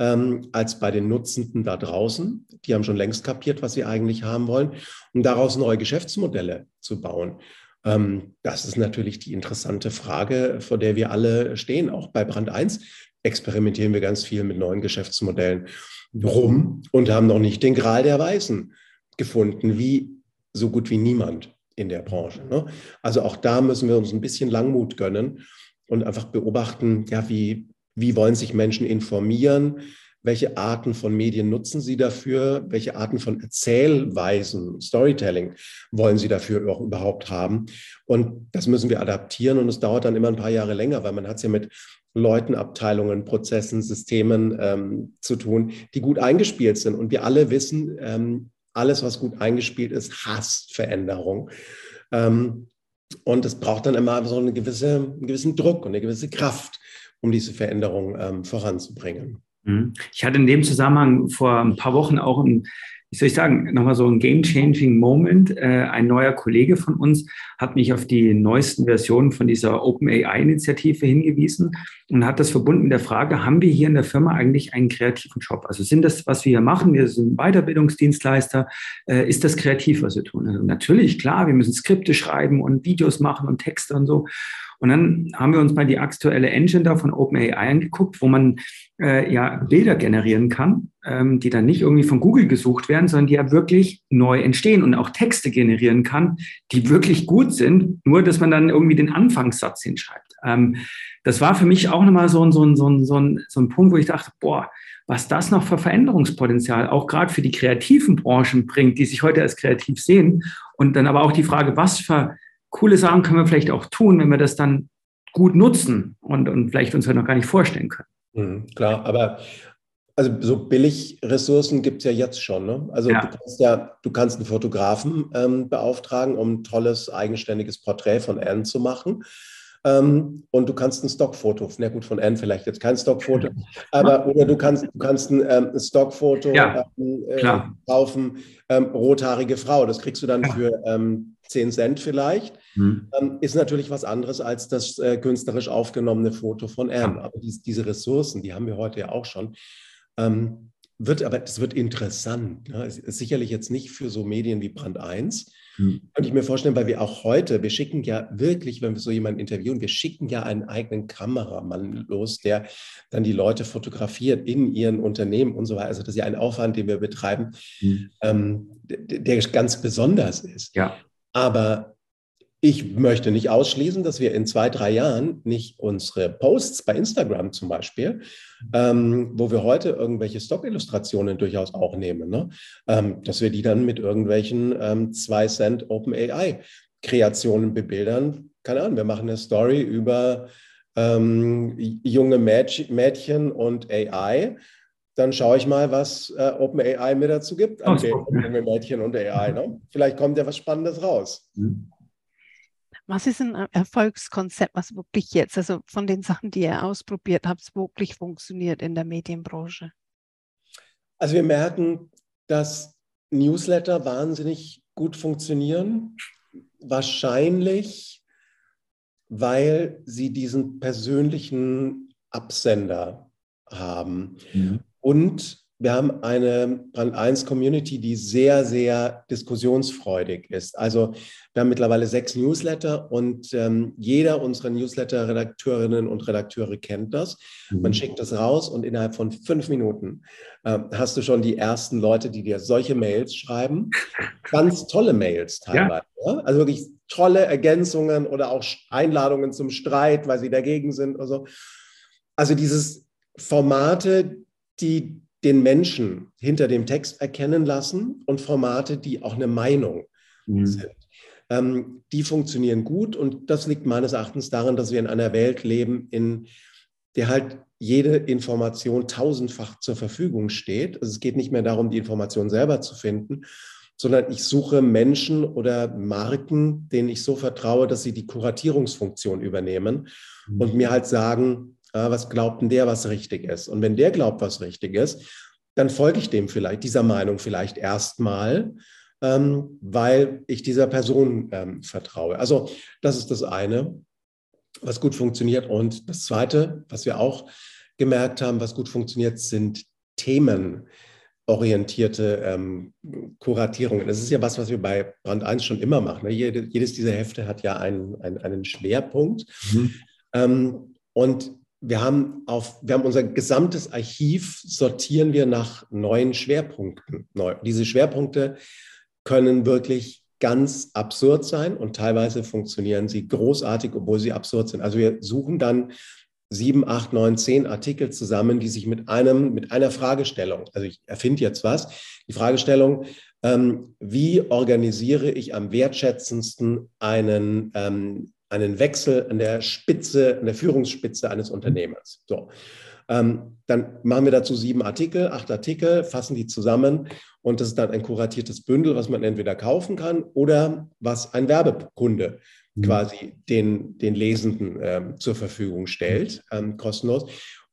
ähm, als bei den Nutzenden da draußen. Die haben schon längst kapiert, was sie eigentlich haben wollen, um daraus neue Geschäftsmodelle zu bauen. Ähm, das ist natürlich die interessante Frage, vor der wir alle stehen. Auch bei Brand 1 experimentieren wir ganz viel mit neuen Geschäftsmodellen rum und haben noch nicht den Gral der Weißen gefunden, wie so gut wie niemand in der Branche. Ne? Also auch da müssen wir uns ein bisschen Langmut gönnen und einfach beobachten, ja, wie, wie wollen sich Menschen informieren, welche Arten von Medien nutzen sie dafür, welche Arten von Erzählweisen, Storytelling wollen sie dafür auch überhaupt haben. Und das müssen wir adaptieren und es dauert dann immer ein paar Jahre länger, weil man hat es ja mit Leuten, Abteilungen, Prozessen, Systemen ähm, zu tun, die gut eingespielt sind. Und wir alle wissen, ähm, alles, was gut eingespielt ist, hasst Veränderung. Ähm, und es braucht dann immer so eine gewisse, einen gewissen Druck und eine gewisse Kraft, um diese Veränderung ähm, voranzubringen. Mhm. Ich hatte in dem Zusammenhang vor ein paar Wochen auch ein wie soll ich sagen, nochmal so ein game-changing Moment. Äh, ein neuer Kollege von uns hat mich auf die neuesten Versionen von dieser OpenAI-Initiative hingewiesen und hat das verbunden mit der Frage, haben wir hier in der Firma eigentlich einen kreativen Job? Also sind das, was wir hier machen, wir sind Weiterbildungsdienstleister, äh, ist das kreativ, was wir tun? Also natürlich, klar, wir müssen Skripte schreiben und Videos machen und Texte und so. Und dann haben wir uns mal die aktuelle Engine da von OpenAI angeguckt, wo man äh, ja Bilder generieren kann, ähm, die dann nicht irgendwie von Google gesucht werden, sondern die ja wirklich neu entstehen und auch Texte generieren kann, die wirklich gut sind, nur dass man dann irgendwie den Anfangssatz hinschreibt. Ähm, das war für mich auch nochmal so ein, so, ein, so, ein, so, ein, so ein Punkt, wo ich dachte, boah, was das noch für Veränderungspotenzial auch gerade für die kreativen Branchen bringt, die sich heute als kreativ sehen. Und dann aber auch die Frage, was für coole Sachen können wir vielleicht auch tun, wenn wir das dann gut nutzen und, und vielleicht uns ja noch gar nicht vorstellen können. Mhm, klar, aber also so Billigressourcen gibt es ja jetzt schon. Ne? Also ja. du kannst ja, du kannst einen Fotografen ähm, beauftragen, um ein tolles, eigenständiges Porträt von Anne zu machen. Ähm, und du kannst ein Stockfoto, na gut, von Anne vielleicht jetzt kein Stockfoto, [LAUGHS] aber oder du kannst, du kannst ein, ähm, Stockfoto ja, ähm, äh, kaufen, ähm, rothaarige Frau. Das kriegst du dann ja. für ähm, 10 Cent vielleicht. Mhm. Ähm, ist natürlich was anderes als das äh, künstlerisch aufgenommene Foto von Anne. Aber dies, diese Ressourcen, die haben wir heute ja auch schon. Ähm, wird aber, das wird interessant. Ne? Es sicherlich jetzt nicht für so Medien wie Brand 1. Hm. Könnte ich mir vorstellen, weil wir auch heute, wir schicken ja wirklich, wenn wir so jemanden interviewen, wir schicken ja einen eigenen Kameramann los, der dann die Leute fotografiert in ihren Unternehmen und so weiter. Also das ist ja ein Aufwand, den wir betreiben, hm. ähm, der, der ganz besonders ist. Ja. Aber ich möchte nicht ausschließen, dass wir in zwei, drei Jahren nicht unsere Posts bei Instagram zum Beispiel, ähm, wo wir heute irgendwelche Stock-Illustrationen durchaus auch nehmen, ne? ähm, dass wir die dann mit irgendwelchen ähm, 2 Cent OpenAI-Kreationen bebildern. Keine Ahnung, wir machen eine Story über ähm, junge Mädchen und AI dann schaue ich mal, was äh, OpenAI mir dazu gibt an den jungen Mädchen und AI. Ne? Vielleicht kommt ja was Spannendes raus. Mhm. Was ist ein Erfolgskonzept, was wirklich jetzt, also von den Sachen, die ihr ausprobiert habt, wirklich funktioniert in der Medienbranche? Also wir merken, dass Newsletter wahnsinnig gut funktionieren. Wahrscheinlich, weil sie diesen persönlichen Absender haben. Mhm. Und wir haben eine Brand 1 Community, die sehr, sehr diskussionsfreudig ist. Also wir haben mittlerweile sechs Newsletter und ähm, jeder unserer Newsletter-Redakteurinnen und Redakteure kennt das. Mhm. Man schickt das raus und innerhalb von fünf Minuten äh, hast du schon die ersten Leute, die dir solche Mails schreiben. Ganz tolle Mails teilweise. Ja. Ja? Also wirklich tolle Ergänzungen oder auch Einladungen zum Streit, weil sie dagegen sind oder so. Also dieses Formate, die den Menschen hinter dem Text erkennen lassen und Formate, die auch eine Meinung mhm. sind. Ähm, die funktionieren gut und das liegt meines Erachtens daran, dass wir in einer Welt leben, in der halt jede Information tausendfach zur Verfügung steht. Also es geht nicht mehr darum, die Information selber zu finden, sondern ich suche Menschen oder Marken, denen ich so vertraue, dass sie die Kuratierungsfunktion übernehmen mhm. und mir halt sagen, was glaubt denn der, was richtig ist? Und wenn der glaubt, was richtig ist, dann folge ich dem vielleicht, dieser Meinung vielleicht erstmal, ähm, weil ich dieser Person ähm, vertraue. Also das ist das eine, was gut funktioniert. Und das zweite, was wir auch gemerkt haben, was gut funktioniert, sind themenorientierte ähm, Kuratierungen. Das ist ja was, was wir bei Brand 1 schon immer machen. Ne? Jede, jedes dieser Hefte hat ja einen, einen, einen Schwerpunkt. Mhm. Ähm, und wir haben, auf, wir haben unser gesamtes Archiv, sortieren wir nach neuen Schwerpunkten. Neu. Diese Schwerpunkte können wirklich ganz absurd sein und teilweise funktionieren sie großartig, obwohl sie absurd sind. Also wir suchen dann sieben, acht, neun, zehn Artikel zusammen, die sich mit einem, mit einer Fragestellung, also ich erfinde jetzt was, die Fragestellung, ähm, wie organisiere ich am wertschätzendsten einen ähm, einen Wechsel an der Spitze, an der Führungsspitze eines Unternehmens. So. Ähm, dann machen wir dazu sieben Artikel, acht Artikel, fassen die zusammen und das ist dann ein kuratiertes Bündel, was man entweder kaufen kann oder was ein Werbekunde mhm. quasi den, den Lesenden ähm, zur Verfügung stellt, ähm, kostenlos.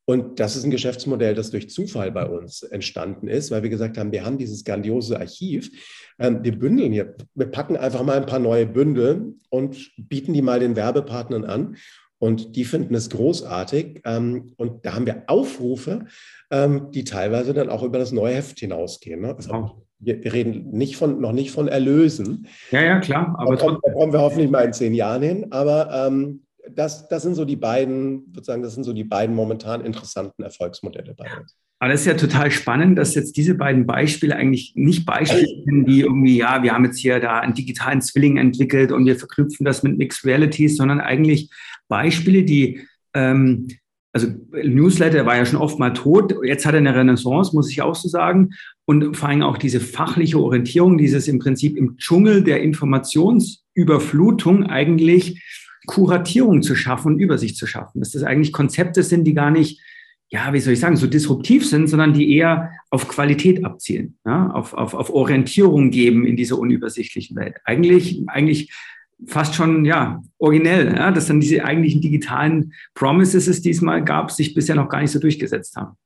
Und das ist ein Geschäftsmodell, das durch Zufall bei uns entstanden ist, weil wir gesagt haben, wir haben dieses grandiose Archiv. Ähm, wir bündeln hier, wir packen einfach mal ein paar neue Bündel und bieten die mal den Werbepartnern an. Und die finden es großartig. Ähm, und da haben wir Aufrufe, ähm, die teilweise dann auch über das neue Heft hinausgehen. Ne? Also wir, wir, reden nicht von, noch nicht von Erlösen. Ja, ja, klar. Aber da kommen, da kommen wir hoffentlich mal in zehn Jahren hin. Aber ähm, das, das sind so die beiden, sozusagen, das sind so die beiden momentan interessanten Erfolgsmodelle bei uns. Aber das ist ja total spannend, dass jetzt diese beiden Beispiele eigentlich nicht Beispiele sind, die irgendwie, ja, wir haben jetzt hier da einen digitalen Zwilling entwickelt und wir verknüpfen das mit Mixed Realities, sondern eigentlich Beispiele, die, ähm, also Newsletter war ja schon oft mal tot, jetzt hat er eine Renaissance, muss ich auch so sagen. Und vor allem auch diese fachliche Orientierung, dieses im Prinzip im Dschungel der Informationsüberflutung eigentlich Kuratierung zu schaffen und Übersicht zu schaffen. Dass das eigentlich Konzepte sind, die gar nicht, ja, wie soll ich sagen, so disruptiv sind, sondern die eher auf Qualität abzielen, ja, auf, auf, auf Orientierung geben in dieser unübersichtlichen Welt. Eigentlich, eigentlich fast schon, ja, originell, ja, dass dann diese eigentlichen digitalen Promises es diesmal gab, sich bisher noch gar nicht so durchgesetzt haben.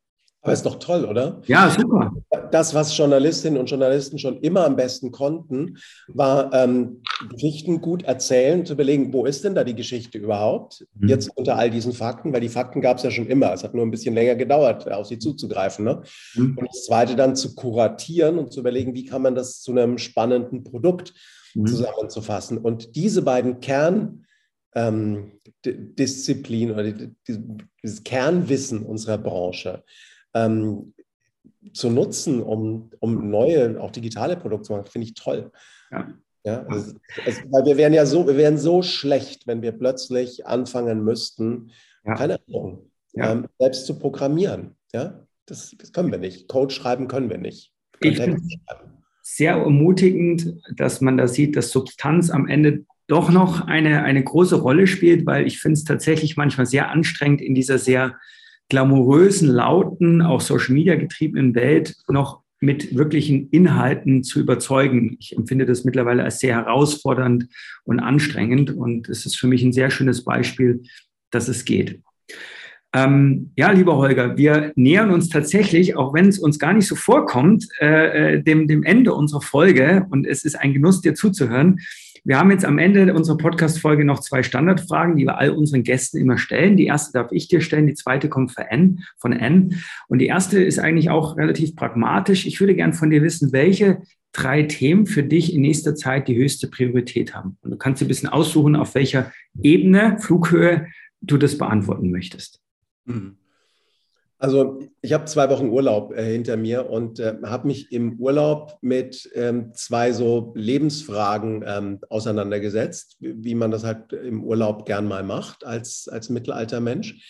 Aber ist doch toll, oder? Ja, super. Das, was Journalistinnen und Journalisten schon immer am besten konnten, war ähm, Geschichten gut erzählen, zu überlegen, wo ist denn da die Geschichte überhaupt? Mhm. Jetzt unter all diesen Fakten, weil die Fakten gab es ja schon immer. Es hat nur ein bisschen länger gedauert, auf sie zuzugreifen. Ne? Mhm. Und das Zweite dann zu kuratieren und zu überlegen, wie kann man das zu einem spannenden Produkt mhm. zusammenzufassen. Und diese beiden Kern ähm, Disziplin oder dieses Kernwissen unserer Branche ähm, zu nutzen, um, um neue, auch digitale Produkte zu machen, finde ich toll. Ja. Ja, also, also, weil wir wären ja so, wir wären so schlecht, wenn wir plötzlich anfangen müssten, ja. keine Ahnung, ja. ähm, selbst zu programmieren. Ja, das, das, können wir nicht. Code schreiben können wir nicht. Ich finde sehr ermutigend, dass man da sieht, dass Substanz am Ende doch noch eine, eine große Rolle spielt, weil ich finde es tatsächlich manchmal sehr anstrengend, in dieser sehr glamourösen, lauten, auch Social Media getriebenen Welt noch mit wirklichen Inhalten zu überzeugen. Ich empfinde das mittlerweile als sehr herausfordernd und anstrengend und es ist für mich ein sehr schönes Beispiel, dass es geht. Ähm, ja, lieber Holger, wir nähern uns tatsächlich, auch wenn es uns gar nicht so vorkommt, äh, äh dem, dem Ende unserer Folge und es ist ein Genuss, dir zuzuhören. Wir haben jetzt am Ende unserer Podcast-Folge noch zwei Standardfragen, die wir all unseren Gästen immer stellen. Die erste darf ich dir stellen, die zweite kommt von N, von N. Und die erste ist eigentlich auch relativ pragmatisch. Ich würde gern von dir wissen, welche drei Themen für dich in nächster Zeit die höchste Priorität haben. Und du kannst dir ein bisschen aussuchen, auf welcher Ebene, Flughöhe du das beantworten möchtest. Mhm. Also ich habe zwei Wochen Urlaub äh, hinter mir und äh, habe mich im Urlaub mit ähm, zwei so Lebensfragen ähm, auseinandergesetzt, wie man das halt im Urlaub gern mal macht als, als Mittelaltermensch.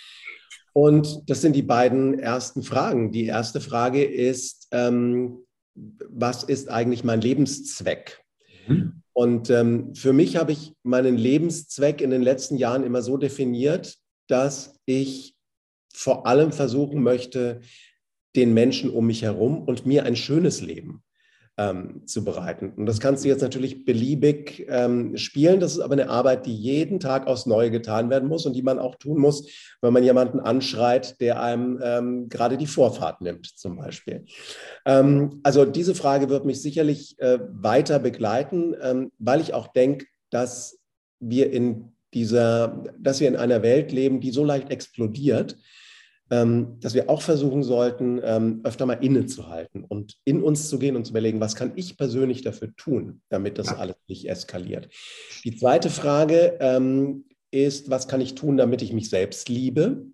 Und das sind die beiden ersten Fragen. Die erste Frage ist, ähm, was ist eigentlich mein Lebenszweck? Mhm. Und ähm, für mich habe ich meinen Lebenszweck in den letzten Jahren immer so definiert, dass ich vor allem versuchen möchte, den Menschen um mich herum und mir ein schönes Leben ähm, zu bereiten. Und das kannst du jetzt natürlich beliebig ähm, spielen. Das ist aber eine Arbeit, die jeden Tag aufs Neue getan werden muss und die man auch tun muss, wenn man jemanden anschreit, der einem ähm, gerade die Vorfahrt nimmt, zum Beispiel. Ähm, also diese Frage wird mich sicherlich äh, weiter begleiten, ähm, weil ich auch denke, dass wir in dieser, dass wir in einer Welt leben, die so leicht explodiert, dass wir auch versuchen sollten, ähm, öfter mal innezuhalten und in uns zu gehen und zu überlegen, was kann ich persönlich dafür tun, damit das alles nicht eskaliert. Die zweite Frage ähm, ist, was kann ich tun, damit ich mich selbst liebe?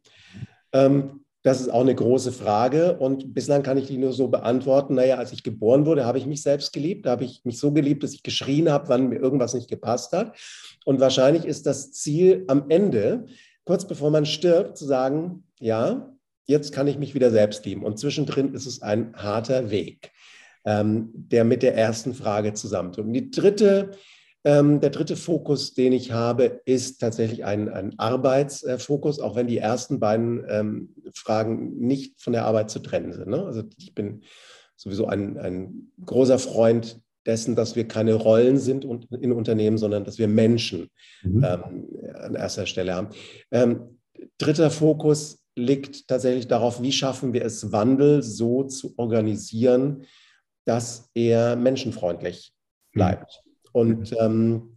das ist auch eine große Frage und bislang kann ich die nur so beantworten. Naja, als ich geboren wurde, habe ich mich selbst geliebt. Da habe ich mich so geliebt, dass ich geschrien habe, wann mir irgendwas nicht gepasst hat. Und wahrscheinlich ist das Ziel am Ende, kurz bevor man stirbt, zu sagen, ja, jetzt kann ich mich wieder selbst lieben. Und zwischendrin ist es ein harter Weg, ähm, der mit der ersten Frage zusammentut. Und die dritte, ähm, der dritte Fokus, den ich habe, ist tatsächlich ein, ein Arbeitsfokus, auch wenn die ersten beiden ähm, Fragen nicht von der Arbeit zu trennen sind. Ne? Also ich bin sowieso ein, ein großer Freund dessen, dass wir keine Rollen sind in Unternehmen, sondern dass wir Menschen mhm. ähm, an erster Stelle haben. Ähm, dritter Fokus liegt tatsächlich darauf, wie schaffen wir es, Wandel so zu organisieren, dass er menschenfreundlich bleibt. Und ähm,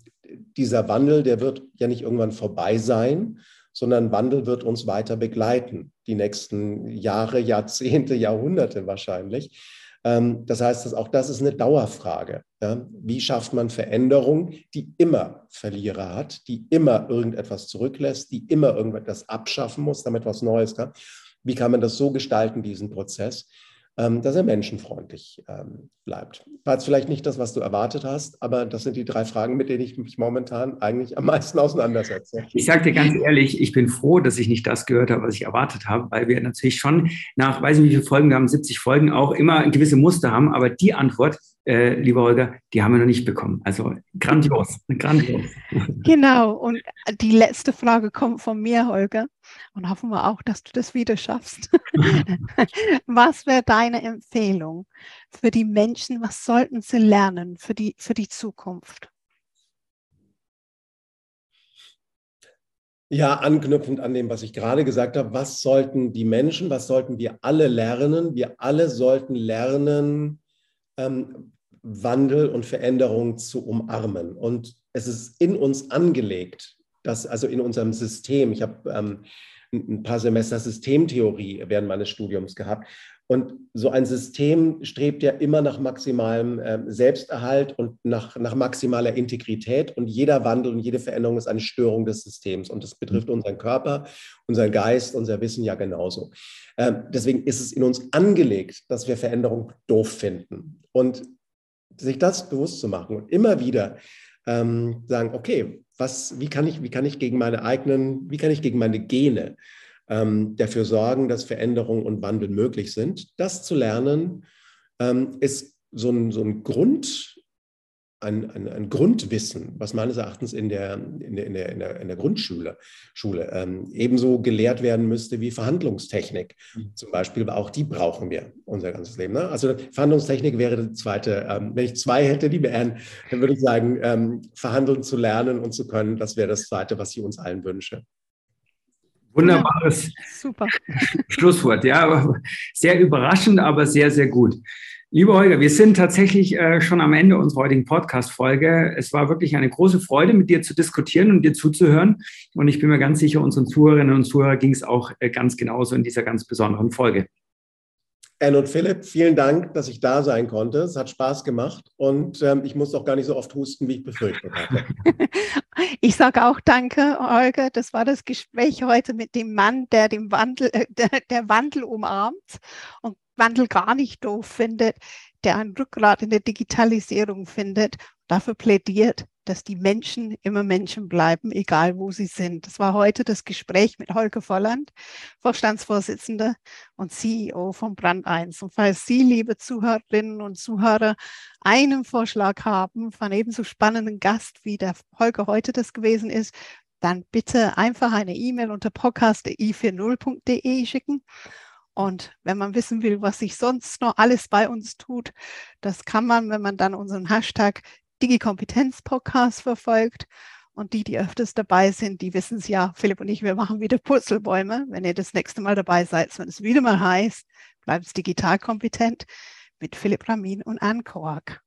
dieser Wandel, der wird ja nicht irgendwann vorbei sein, sondern Wandel wird uns weiter begleiten, die nächsten Jahre, Jahrzehnte, Jahrhunderte wahrscheinlich. Ähm, das heißt, dass auch das ist eine Dauerfrage. Wie schafft man Veränderung, die immer Verlierer hat, die immer irgendetwas zurücklässt, die immer irgendetwas abschaffen muss, damit was Neues kann? Wie kann man das so gestalten, diesen Prozess, dass er menschenfreundlich ähm, bleibt. War jetzt vielleicht nicht das, was du erwartet hast, aber das sind die drei Fragen, mit denen ich mich momentan eigentlich am meisten auseinandersetze. Ich sage dir ganz ehrlich, ich bin froh, dass ich nicht das gehört habe, was ich erwartet habe, weil wir natürlich schon nach, weiß nicht wie viele Folgen, wir haben 70 Folgen, auch immer gewisse Muster haben, aber die Antwort, äh, lieber Holger, die haben wir noch nicht bekommen. Also grandios, grandios. Genau, und die letzte Frage kommt von mir, Holger, und hoffen wir auch, dass du das wieder schaffst. [LAUGHS] [LAUGHS] was wäre deine Empfehlung für die Menschen? Was sollten sie lernen für die, für die Zukunft? Ja, anknüpfend an dem, was ich gerade gesagt habe, was sollten die Menschen, was sollten wir alle lernen? Wir alle sollten lernen, ähm, Wandel und Veränderung zu umarmen. Und es ist in uns angelegt, dass also in unserem System, ich habe ähm, ein paar Semester Systemtheorie während meines Studiums gehabt. Und so ein System strebt ja immer nach maximalem äh, Selbsterhalt und nach, nach maximaler Integrität. Und jeder Wandel und jede Veränderung ist eine Störung des Systems. Und das betrifft mhm. unseren Körper, unseren Geist, unser Wissen ja genauso. Ähm, deswegen ist es in uns angelegt, dass wir Veränderung doof finden. Und sich das bewusst zu machen und immer wieder ähm, sagen, okay, was, wie, kann ich, wie kann ich gegen meine eigenen, wie kann ich gegen meine Gene ähm, dafür sorgen, dass Veränderung und Wandel möglich sind. Das zu lernen ähm, ist so ein, so ein Grund, ein, ein, ein, Grundwissen, was meines Erachtens in der, in der, in der, in der, in der Grundschule Schule, ähm, ebenso gelehrt werden müsste wie Verhandlungstechnik mhm. zum Beispiel, aber auch die brauchen wir unser ganzes Leben. Ne? Also Verhandlungstechnik wäre die zweite, ähm, wenn ich zwei hätte, die wären, dann würde ich sagen, ähm, verhandeln zu lernen und zu können, das wäre das zweite, was ich uns allen wünsche. Wunderbares ja, super. Schlusswort. Ja, sehr überraschend, aber sehr, sehr gut. Lieber Holger, wir sind tatsächlich äh, schon am Ende unserer heutigen Podcast-Folge. Es war wirklich eine große Freude, mit dir zu diskutieren und dir zuzuhören. Und ich bin mir ganz sicher, unseren Zuhörerinnen und Zuhörern ging es auch äh, ganz genauso in dieser ganz besonderen Folge. Anne und Philipp, vielen Dank, dass ich da sein konnte. Es hat Spaß gemacht und ähm, ich muss auch gar nicht so oft husten, wie ich befürchtet hatte. [LAUGHS] Ich sage auch danke, Olga. Das war das Gespräch heute mit dem Mann, der den Wandel, äh, der, der Wandel umarmt und Wandel gar nicht doof findet, der ein Rückgrat in der Digitalisierung findet, dafür plädiert, dass die Menschen immer Menschen bleiben, egal wo sie sind. Das war heute das Gespräch mit Holger Volland, Vorstandsvorsitzender und CEO von Brand 1. Und falls Sie, liebe Zuhörerinnen und Zuhörer, einen Vorschlag haben von ebenso spannenden Gast, wie der Holger heute das gewesen ist, dann bitte einfach eine E-Mail unter podcast.i40.de schicken. Und wenn man wissen will, was sich sonst noch alles bei uns tut, das kann man, wenn man dann unseren Hashtag Digi-Kompetenz-Podcast verfolgt. Und die, die öfters dabei sind, die wissen es ja, Philipp und ich, wir machen wieder Purzelbäume. Wenn ihr das nächste Mal dabei seid, wenn es wieder mal heißt, bleibt digital kompetent mit Philipp Ramin und Anne Kork.